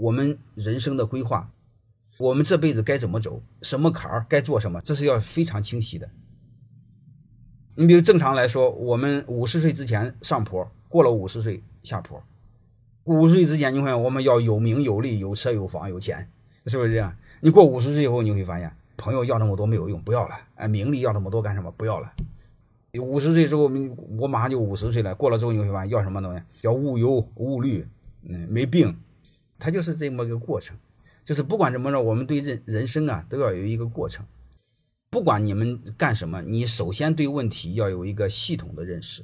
我们人生的规划，我们这辈子该怎么走，什么坎儿该做什么，这是要非常清晰的。你比如正常来说，我们五十岁之前上坡，过了五十岁下坡。五十岁之前，你会发现我们要有名有利、有车有房有钱，是不是这样？你过五十岁以后，你会发现，朋友要那么多没有用，不要了。哎，名利要那么多干什么？不要了。五十岁之后，我马上就五十岁了。过了之后，你会发现要什么东西？要无忧无虑，嗯，没病。它就是这么个过程。就是不管怎么着，我们对人人生啊，都要有一个过程。不管你们干什么，你首先对问题要有一个系统的认识。